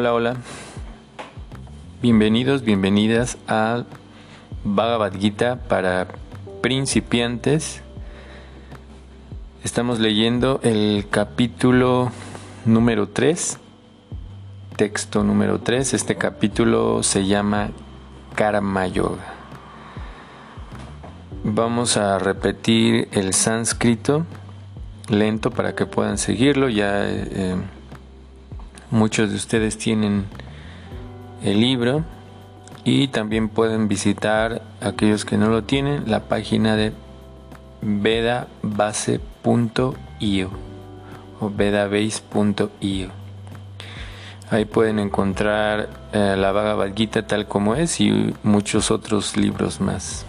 Hola, hola. Bienvenidos, bienvenidas a Bhagavad Gita para principiantes. Estamos leyendo el capítulo número 3, texto número 3. Este capítulo se llama Karma Yoga. Vamos a repetir el sánscrito lento para que puedan seguirlo. Ya eh, muchos de ustedes tienen el libro y también pueden visitar aquellos que no lo tienen la página de vedabase.io o vedabase.io. Ahí pueden encontrar eh, la Bhagavad Gita tal como es y muchos otros libros más.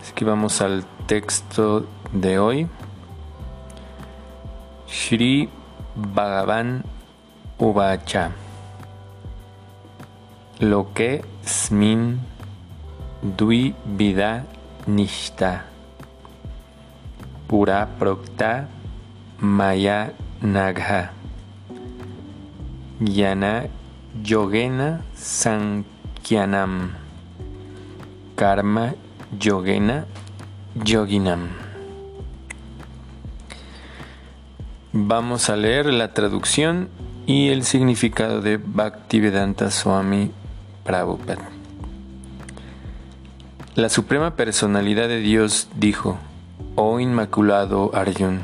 Así que vamos al texto de hoy. Shri Bhagavan Uvacha. Lo que smin dui vida nishta. Pura prokta maya nagha. Yana yogena sankyanam. Karma yogena yoginam. Vamos a leer la traducción y el significado de Bhaktivedanta Swami Prabhupada. La Suprema Personalidad de Dios dijo, Oh Inmaculado Arjun,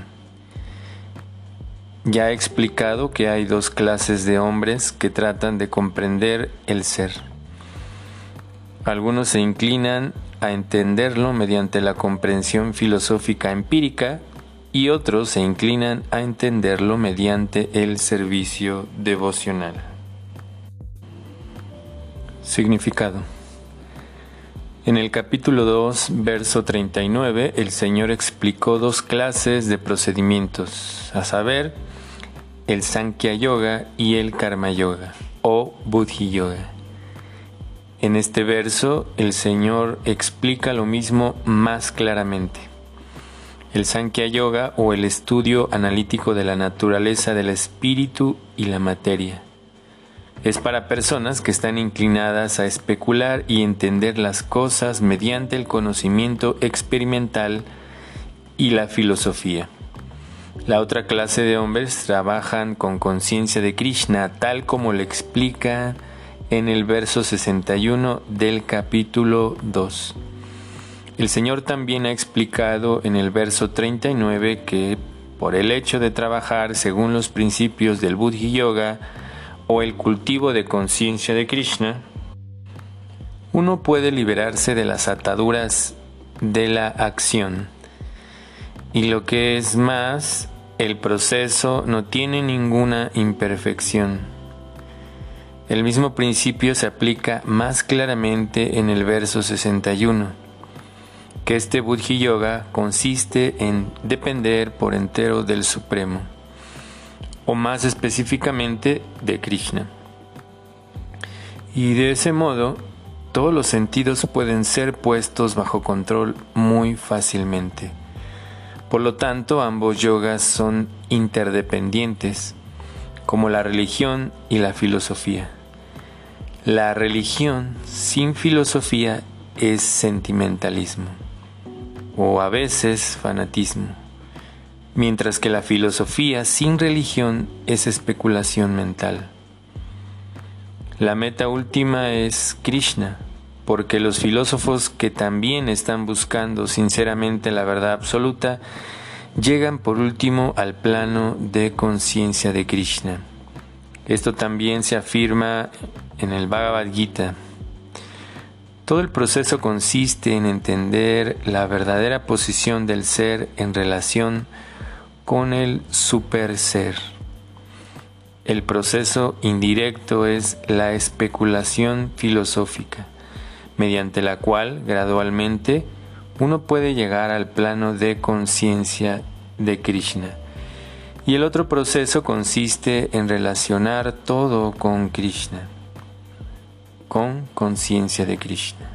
ya he explicado que hay dos clases de hombres que tratan de comprender el ser. Algunos se inclinan a entenderlo mediante la comprensión filosófica empírica y otros se inclinan a entenderlo mediante el servicio devocional. Significado. En el capítulo 2, verso 39, el Señor explicó dos clases de procedimientos, a saber, el Sankhya Yoga y el Karma Yoga o Buddhi Yoga. En este verso, el Señor explica lo mismo más claramente. El Sankhya Yoga o el estudio analítico de la naturaleza del espíritu y la materia. Es para personas que están inclinadas a especular y entender las cosas mediante el conocimiento experimental y la filosofía. La otra clase de hombres trabajan con conciencia de Krishna, tal como le explica en el verso 61 del capítulo 2. El Señor también ha explicado en el verso 39 que por el hecho de trabajar según los principios del Buddhi Yoga o el cultivo de conciencia de Krishna, uno puede liberarse de las ataduras de la acción. Y lo que es más, el proceso no tiene ninguna imperfección. El mismo principio se aplica más claramente en el verso 61 que este Buddhi Yoga consiste en depender por entero del Supremo, o más específicamente de Krishna. Y de ese modo, todos los sentidos pueden ser puestos bajo control muy fácilmente. Por lo tanto, ambos yogas son interdependientes, como la religión y la filosofía. La religión sin filosofía es sentimentalismo o a veces fanatismo, mientras que la filosofía sin religión es especulación mental. La meta última es Krishna, porque los filósofos que también están buscando sinceramente la verdad absoluta, llegan por último al plano de conciencia de Krishna. Esto también se afirma en el Bhagavad Gita. Todo el proceso consiste en entender la verdadera posición del ser en relación con el super ser. El proceso indirecto es la especulación filosófica, mediante la cual gradualmente uno puede llegar al plano de conciencia de Krishna. Y el otro proceso consiste en relacionar todo con Krishna con conciencia de Krishna.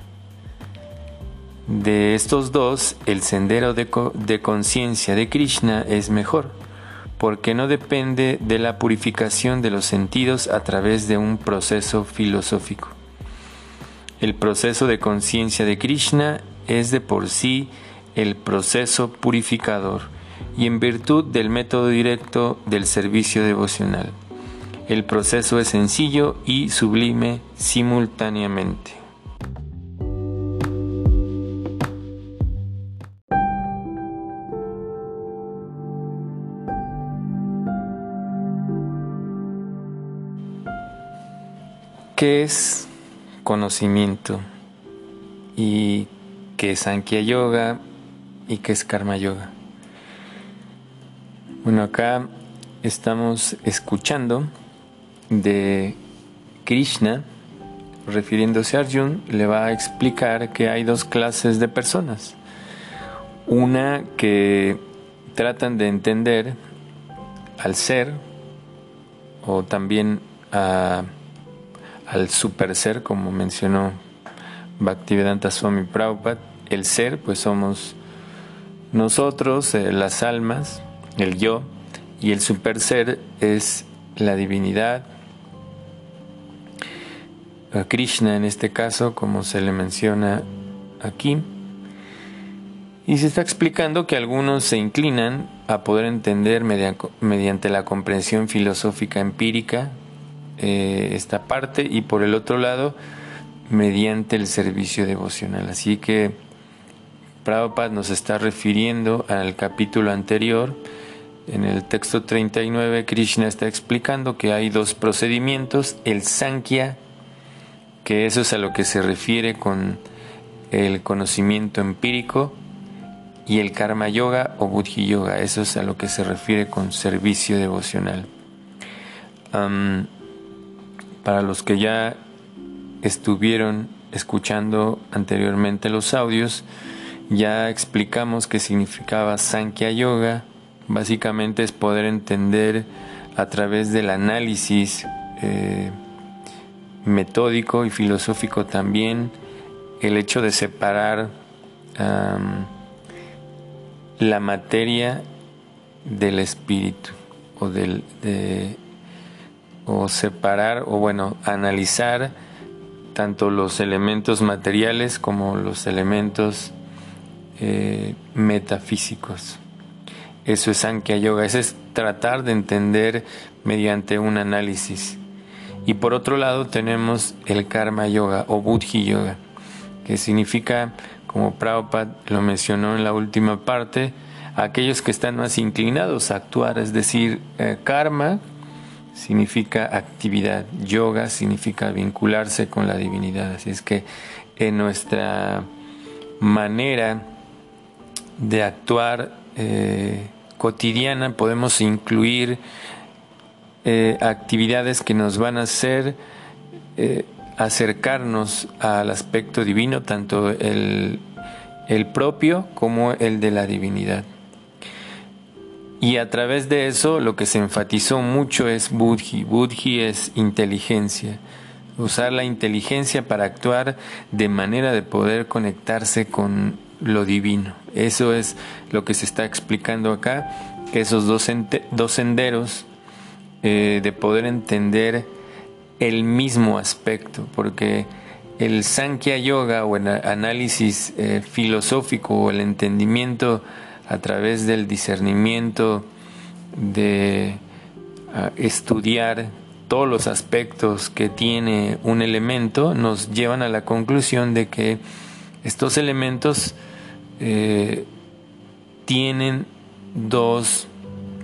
De estos dos, el sendero de, conciencia de Krishna es mejor, porque no depende de la purificación de los sentidos a través de un proceso filosófico. El proceso de conciencia de Krishna es de por sí el proceso purificador y en virtud del método directo del servicio devocional. El proceso es sencillo y sublime simultáneamente. ¿Qué es conocimiento? ¿Y qué es Sankhya Yoga? ¿Y qué es Karma Yoga? Bueno, acá estamos escuchando de Krishna, refiriéndose a Arjun, le va a explicar que hay dos clases de personas. Una que tratan de entender al ser o también al super ser, como mencionó Bhaktivedanta Swami Prabhupada, el ser, pues somos nosotros, eh, las almas, el yo, y el super ser es la divinidad, Krishna en este caso, como se le menciona aquí. Y se está explicando que algunos se inclinan a poder entender mediante la comprensión filosófica empírica eh, esta parte y por el otro lado mediante el servicio devocional. Así que Prabhupada nos está refiriendo al capítulo anterior. En el texto 39 Krishna está explicando que hay dos procedimientos, el Sankhya, que eso es a lo que se refiere con el conocimiento empírico, y el Karma Yoga o Buddhi Yoga, eso es a lo que se refiere con servicio devocional. Para los que ya estuvieron escuchando anteriormente los audios, ya explicamos qué significaba Sankhya Yoga. Básicamente es poder entender a través del análisis eh, metódico y filosófico también el hecho de separar la materia del espíritu o del, de, o separar o bueno, analizar tanto los elementos materiales como los elementos eh, metafísicos. Eso es Sankhya Yoga, eso es tratar de entender mediante un análisis. Y por otro lado tenemos el Karma Yoga o Buddhi Yoga, que significa, como Prabhupada lo mencionó en la última parte, aquellos que están más inclinados a actuar, es decir, eh, karma, significa actividad, yoga significa vincularse con la divinidad. Así es que en nuestra manera de actuar eh, cotidiana podemos incluir eh, actividades que nos van a hacer eh, acercarnos al aspecto divino, tanto el propio como el de la divinidad. Y a través de eso lo que se enfatizó mucho es Buddhi. Buddhi es inteligencia. Usar la inteligencia para actuar de manera de poder conectarse con lo divino. Eso es lo que se está explicando acá, esos dos, dos senderos eh, de poder entender el mismo aspecto, porque el Sankhya Yoga o el análisis eh, filosófico o el entendimiento a través del discernimiento, de ah, estudiar todos los aspectos que tiene un elemento, nos llevan a la conclusión de que estos elementos eh, tienen dos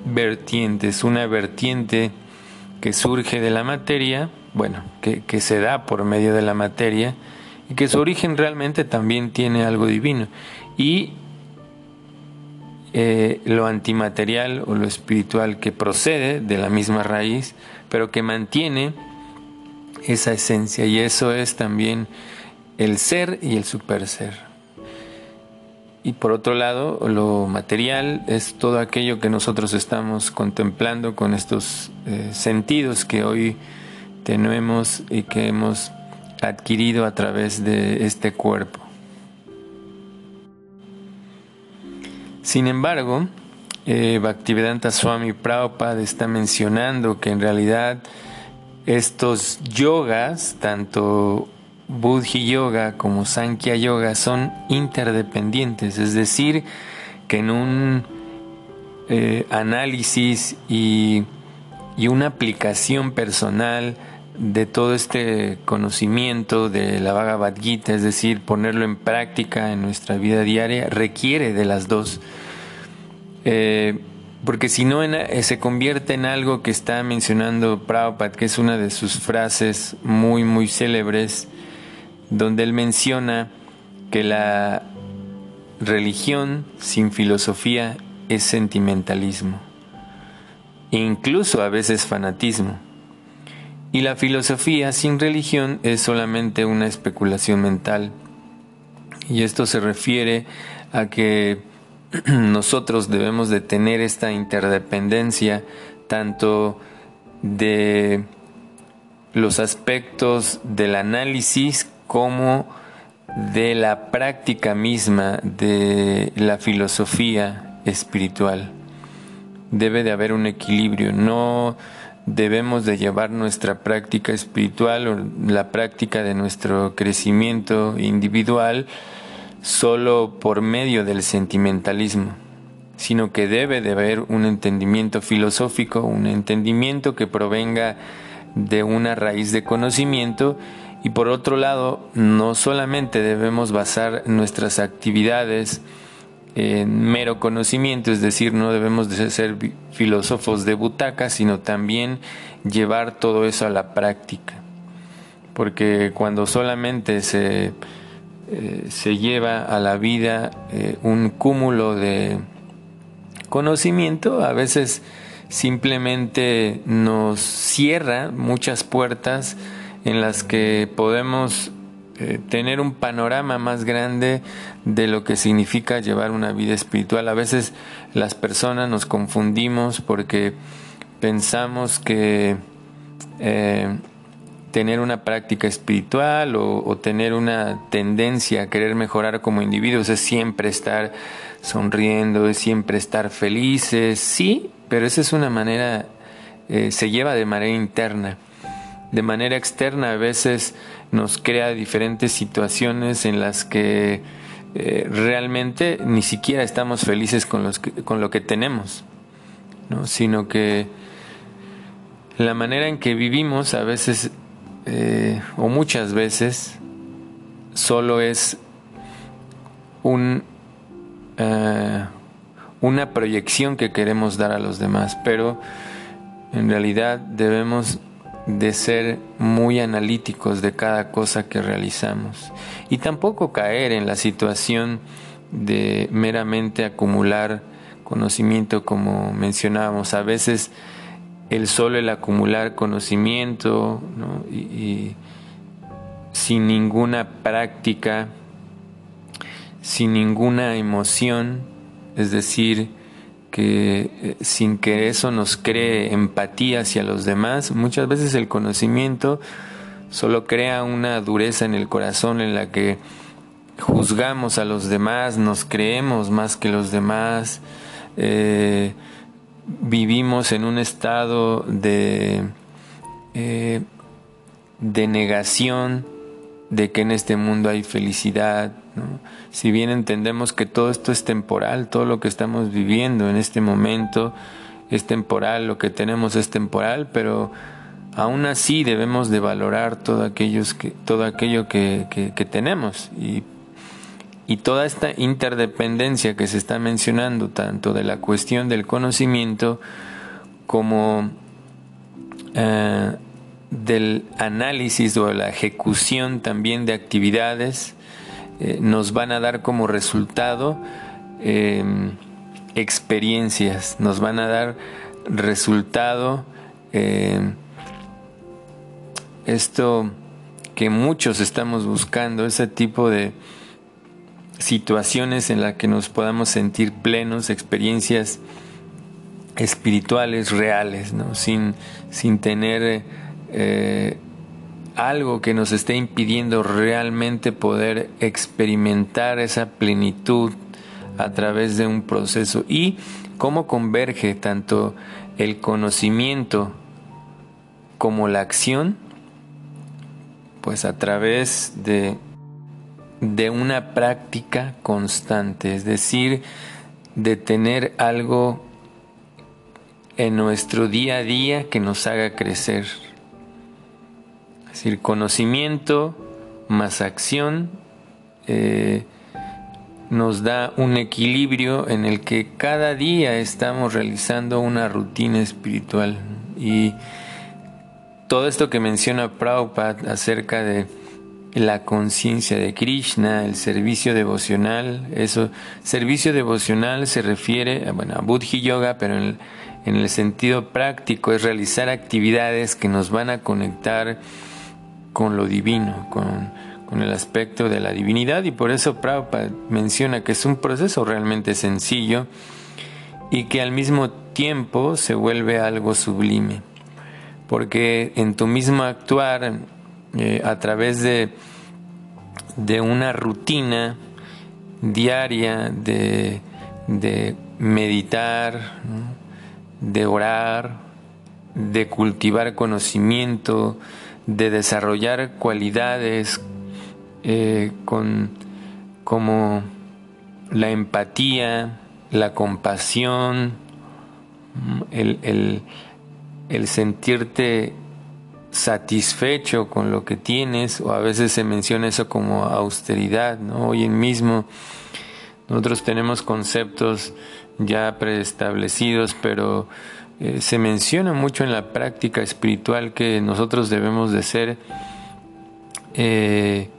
vertientes. Una vertiente que surge de la materia, bueno, que, que se da por medio de la materia, y que su origen realmente también tiene algo divino. Y eh, lo antimaterial o lo espiritual que procede de la misma raíz, pero que mantiene esa esencia y eso es también el ser y el super ser. Y por otro lado, lo material es todo aquello que nosotros estamos contemplando con estos eh, sentidos que hoy tenemos y que hemos adquirido a través de este cuerpo. Sin embargo, eh, Bhaktivedanta Swami Prabhupada está mencionando que en realidad estos yogas, tanto Buddhi Yoga como Sankhya Yoga, son interdependientes, es decir, que en un eh, análisis y, y una aplicación personal de todo este conocimiento de la Bhagavad Gita, es decir, ponerlo en práctica en nuestra vida diaria, requiere de las dos. Eh, porque si no eh, se convierte en algo que está mencionando Prabhupada, que es una de sus frases muy, muy célebres, donde él menciona que la religión sin filosofía es sentimentalismo, e incluso a veces fanatismo. Y la filosofía sin religión es solamente una especulación mental. Y esto se refiere a que nosotros debemos de tener esta interdependencia tanto de los aspectos del análisis como de la práctica misma de la filosofía espiritual. Debe de haber un equilibrio, no debemos de llevar nuestra práctica espiritual o la práctica de nuestro crecimiento individual solo por medio del sentimentalismo, sino que debe de haber un entendimiento filosófico, un entendimiento que provenga de una raíz de conocimiento y por otro lado, no solamente debemos basar nuestras actividades en mero conocimiento, es decir, no debemos de ser filósofos de butaca, sino también llevar todo eso a la práctica. Porque cuando solamente se eh, se lleva a la vida eh, un cúmulo de conocimiento, a veces simplemente nos cierra muchas puertas en las que podemos eh, tener un panorama más grande de lo que significa llevar una vida espiritual. A veces las personas nos confundimos porque pensamos que tener una práctica espiritual o, tener una tendencia a querer mejorar como individuos es siempre estar sonriendo, es siempre estar felices, sí, pero esa es una manera, eh, se lleva de manera interna. De manera externa a veces nos crea diferentes situaciones en las que eh, realmente ni siquiera estamos felices con, los con lo que tenemos, ¿no? sino que la manera en que vivimos a veces eh, o muchas veces solo es un, eh, una proyección que queremos dar a los demás, pero en realidad debemos de ser muy analíticos de cada cosa que realizamos y tampoco caer en la situación de meramente acumular conocimiento como mencionábamos. A veces el solo el acumular conocimiento y, sin ninguna práctica, sin ninguna emoción, es decir, que eh, sin que eso nos cree empatía hacia los demás, muchas veces el conocimiento solo crea una dureza en el corazón en la que juzgamos a los demás, nos creemos más que los demás, eh, vivimos en un estado de, eh, de negación de que en este mundo hay felicidad. Si bien entendemos que todo esto es temporal, todo lo que estamos viviendo en este momento es temporal, lo que tenemos es temporal, pero aún así debemos de valorar todo, que, todo aquello que, que tenemos y y toda esta interdependencia que se está mencionando, tanto de la cuestión del conocimiento como eh, del análisis o la ejecución también de actividades, eh, nos van a dar como resultado em, experiencias, nos van a dar resultado em, esto que muchos estamos buscando, ese tipo de situaciones en las que nos podamos sentir plenos, experiencias espirituales reales, ¿no? sin, sin tener eh, algo que nos esté impidiendo realmente poder experimentar esa plenitud a través de un proceso y cómo converge tanto el conocimiento como la acción, pues a través de, de una práctica constante, es decir, de tener algo en nuestro día a día que nos haga crecer. Es decir, conocimiento más acción eh, nos da un equilibrio en el que cada día estamos realizando una rutina espiritual. Y todo esto que menciona Prabhupada acerca de la conciencia de Krishna, el servicio devocional, eso, servicio devocional se refiere bueno, a Buddhi Yoga, pero en el sentido práctico es realizar actividades que nos van a conectar con lo divino, con, el aspecto de la divinidad y por eso Prabhupada menciona que es un proceso realmente sencillo y que al mismo tiempo se vuelve algo sublime, porque en tu mismo actuar, eh, a través de, de una rutina diaria de, de meditar, de orar, de cultivar conocimiento, de desarrollar cualidades eh, con, como la empatía, la compasión, el, sentirte satisfecho con lo que tienes, o a veces se menciona eso como austeridad, ¿no? Hoy mismo nosotros tenemos conceptos ya preestablecidos, pero eh, se menciona mucho en la práctica espiritual que nosotros debemos de ser eh,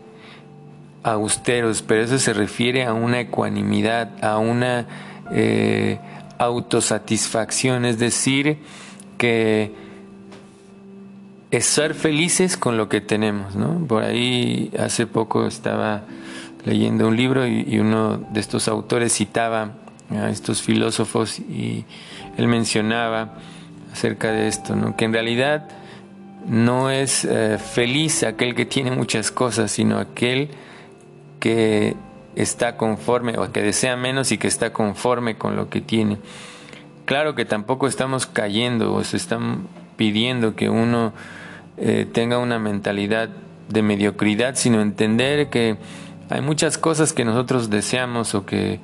austeros, pero eso se refiere a una ecuanimidad, a una eh, autosatisfacción, es decir, que es ser felices con lo que tenemos, ¿no? Por ahí hace poco estaba leyendo un libro y uno de estos autores citaba a estos filósofos y él mencionaba acerca de esto, ¿no? que en realidad no es eh, feliz aquel que tiene muchas cosas, sino aquel que está conforme o que desea menos y que está conforme con lo que tiene. Claro que tampoco estamos cayendo o se están pidiendo que uno eh, tenga una mentalidad de mediocridad, sino entender que hay muchas cosas que nosotros deseamos o que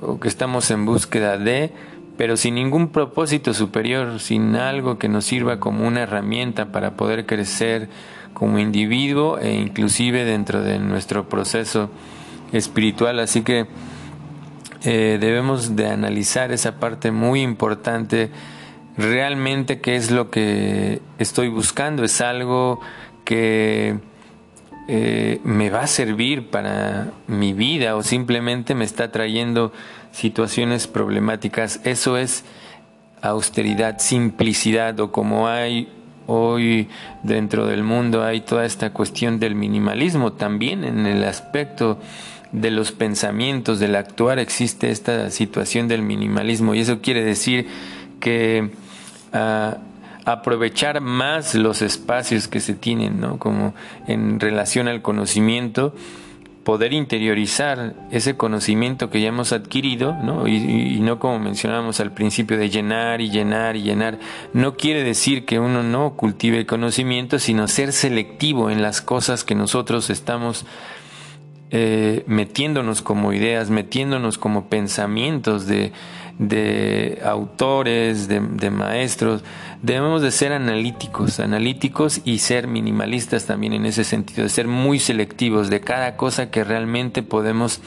o que estamos en búsqueda de, pero sin ningún propósito superior, sin algo que nos sirva como una herramienta para poder crecer como individuo e inclusive dentro de nuestro proceso espiritual. Así que eh, debemos de analizar esa parte muy importante, realmente qué es lo que estoy buscando, es algo que eh, me va a servir para mi vida o simplemente me está trayendo situaciones problemáticas. Eso es austeridad, simplicidad o como hay hoy dentro del mundo hay toda esta cuestión del minimalismo también en el aspecto de los pensamientos, del actuar existe esta situación del minimalismo y eso quiere decir que ah, aprovechar más los espacios que se tienen, ¿no? Como en relación al conocimiento, poder interiorizar ese conocimiento que ya hemos adquirido, ¿no? Y, no como mencionábamos al principio de llenar y llenar y llenar. No quiere decir que uno no cultive conocimiento, sino ser selectivo en las cosas que nosotros estamos eh, metiéndonos como ideas, metiéndonos como pensamientos de, de autores, de, maestros. Debemos de ser analíticos, analíticos y ser minimalistas también en ese sentido, de ser muy selectivos de cada cosa que realmente podemos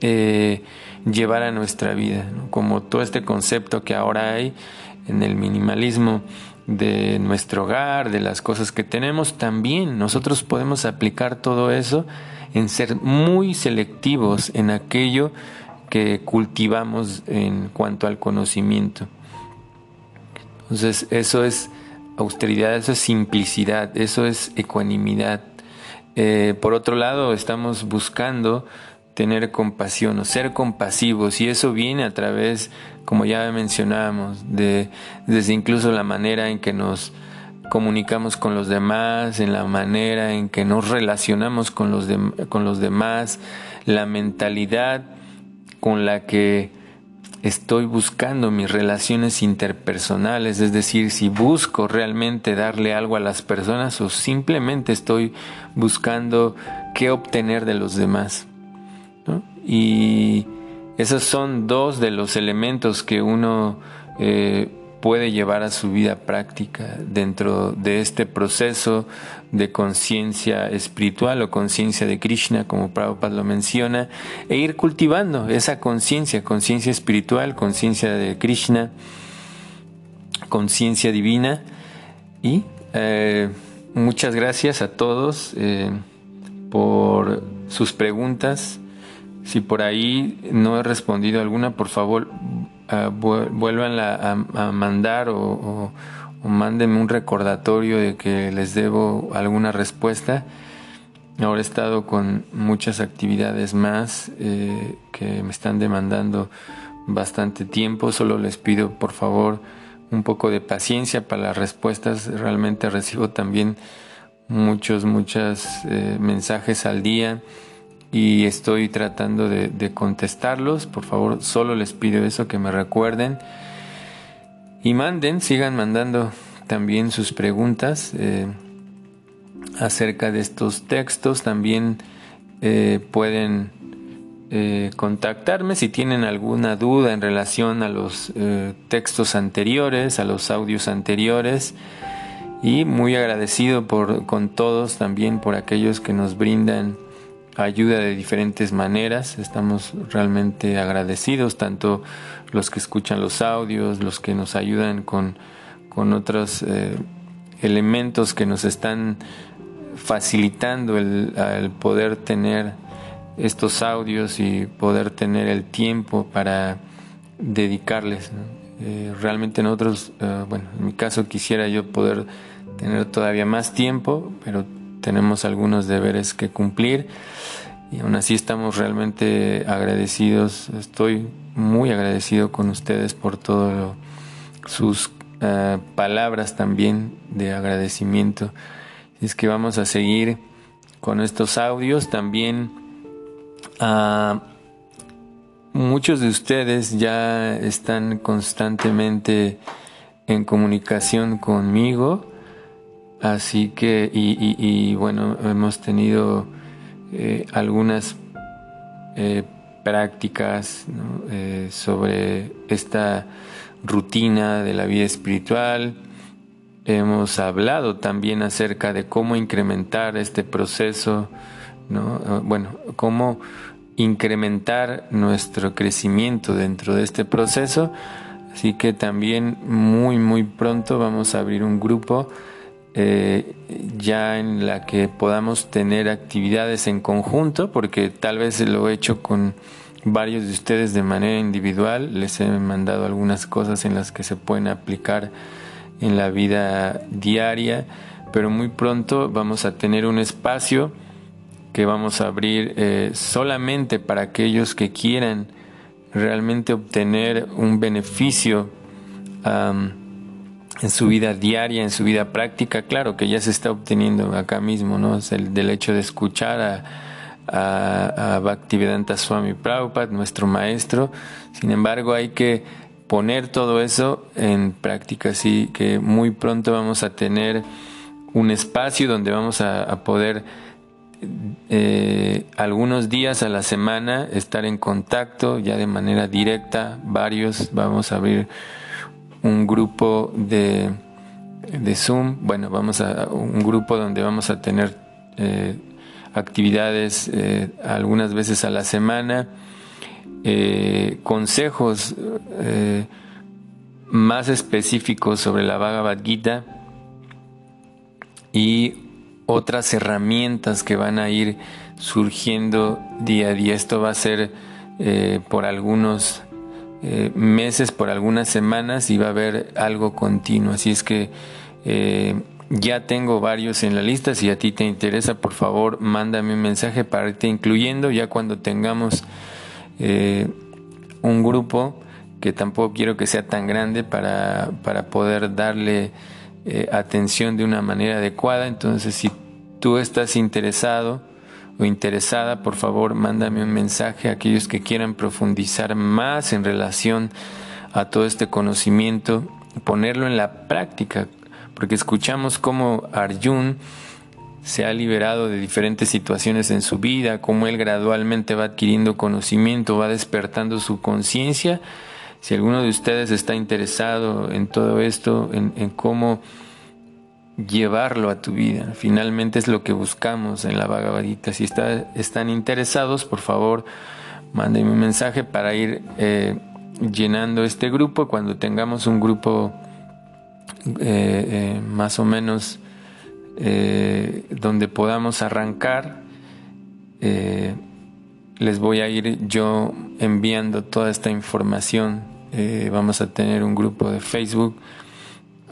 eh, llevar a nuestra vida, como todo este concepto que ahora hay en el minimalismo de nuestro hogar, de las cosas que tenemos, también nosotros podemos aplicar todo eso en ser muy selectivos en aquello que cultivamos en cuanto al conocimiento. Entonces, eso es austeridad, eso es simplicidad, eso es ecuanimidad. Eh, por otro lado, estamos buscando tener compasión o ser compasivos y eso viene a través, como ya mencionábamos, de, desde incluso la manera en que nos comunicamos con los demás, en la manera en que nos relacionamos con los, con los demás, la mentalidad con la que estoy buscando mis relaciones interpersonales, es decir, si busco realmente darle algo a las personas o simplemente estoy buscando qué obtener de los demás. Y esos son dos de los elementos que uno eh, puede llevar a su vida práctica dentro de este proceso de conciencia espiritual o conciencia de Krishna, como Prabhupada lo menciona, e ir cultivando esa conciencia, conciencia espiritual, conciencia de Krishna, conciencia divina. Y eh, muchas gracias a todos eh, por sus preguntas. Si por ahí no he respondido alguna, por favor vuelvan a, mandar o, mándenme un recordatorio de que les debo alguna respuesta. Ahora he estado con muchas actividades más eh, que me están demandando bastante tiempo. Solo les pido por favor un poco de paciencia para las respuestas. Realmente recibo también muchos, muchos eh, mensajes al día y estoy tratando de, contestarlos. Por favor, solo les pido eso, que me recuerden. Y manden, sigan mandando también sus preguntas eh, acerca de estos textos. También eh, pueden eh, contactarme si tienen alguna duda en relación a los textos anteriores, a los audios anteriores. Y muy agradecido por, con todos también por aquellos que nos brindan ayuda de diferentes maneras. Estamos realmente agradecidos, tanto los que escuchan los audios, los que nos ayudan con, con otros eh, elementos que nos están facilitando el, poder tener estos audios y poder tener el tiempo para dedicarles. Eh, realmente nosotros, eh, bueno, en mi caso quisiera yo poder tener todavía más tiempo, pero tenemos algunos deberes que cumplir y aún así estamos realmente agradecidos. Estoy muy agradecido con ustedes por todas sus eh, palabras también de agradecimiento. Es que vamos a seguir con estos audios también. Uh, muchos de ustedes ya están constantemente en comunicación conmigo Así que, y, bueno, hemos tenido eh, algunas eh, prácticas eh, sobre esta rutina de la vida espiritual. Hemos hablado también acerca de cómo incrementar este proceso, ¿no? bueno, cómo incrementar nuestro crecimiento dentro de este proceso. Así que también muy, muy pronto vamos a abrir un grupo eh, ya en la que podamos tener actividades en conjunto, porque tal vez lo he hecho con varios de ustedes de manera individual, les he mandado algunas cosas en las que se pueden aplicar en la vida diaria, pero muy pronto vamos a tener un espacio que vamos a abrir eh, solamente para aquellos que quieran realmente obtener un beneficio en su vida diaria, en su vida práctica, claro que ya se está obteniendo acá mismo, ¿no? Es el del hecho de escuchar a, a, a Bhaktivedanta Swami Prabhupada, nuestro maestro. Sin embargo, hay que poner todo eso en práctica, así que muy pronto vamos a tener un espacio donde vamos a, poder eh, algunos días a la semana estar en contacto ya de manera directa, varios, vamos a abrir un grupo de, de Zoom, bueno, vamos a un grupo donde vamos a tener eh, actividades eh, algunas veces a la semana, eh, consejos más específicos sobre la Bhagavad Gita y otras herramientas que van a ir surgiendo día a día. Esto va a ser por algunos eh, meses, por algunas semanas y va a haber algo continuo. Así es que eh, ya tengo varios en la lista. Si a ti te interesa, por favor, mándame un mensaje para irte incluyendo. Ya cuando tengamos eh, un grupo, que tampoco quiero que sea tan grande para, para poder darle atención de una manera adecuada. Entonces, si tú estás interesado, interesada, por favor, mándame un mensaje a aquellos que quieran profundizar más en relación a todo este conocimiento, ponerlo en la práctica, porque escuchamos cómo Arjun se ha liberado de diferentes situaciones en su vida, cómo él gradualmente va adquiriendo conocimiento, va despertando su conciencia. Si alguno de ustedes está interesado en todo esto, en cómo llevarlo a tu vida. Finalmente es lo que buscamos en la Bhagavad Si están interesados, por favor, mándenme un mensaje para ir eh, llenando este grupo. Cuando tengamos un grupo eh, eh, más o menos donde podamos arrancar, les voy a ir yo enviando toda esta información. vamos a tener un grupo de Facebook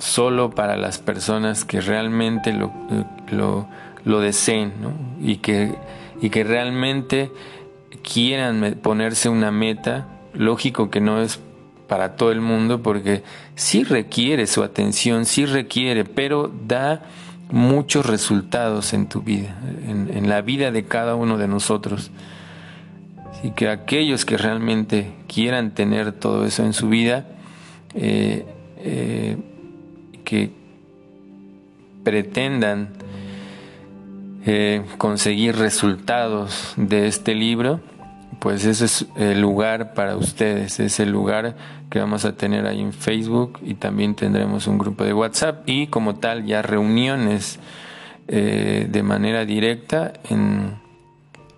solo para las personas que realmente lo, lo, deseen y, que, y que realmente quieran ponerse una meta. Lógico que no es para todo el mundo porque sí requiere su atención, sí requiere, pero da muchos resultados en tu vida, en, la vida de cada uno de nosotros. Así que aquellos que realmente quieran tener todo eso en su vida, eh, eh, que pretendan eh, conseguir resultados de este libro, pues ese es el lugar para ustedes, es el lugar que vamos a tener ahí en Facebook y también tendremos un grupo de WhatsApp y como tal ya reuniones eh, de manera directa en,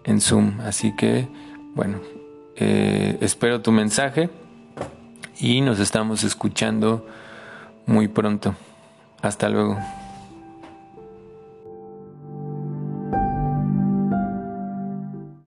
en, Zoom. Así que, bueno, eh, espero tu mensaje y nos estamos escuchando muy pronto. Hasta luego.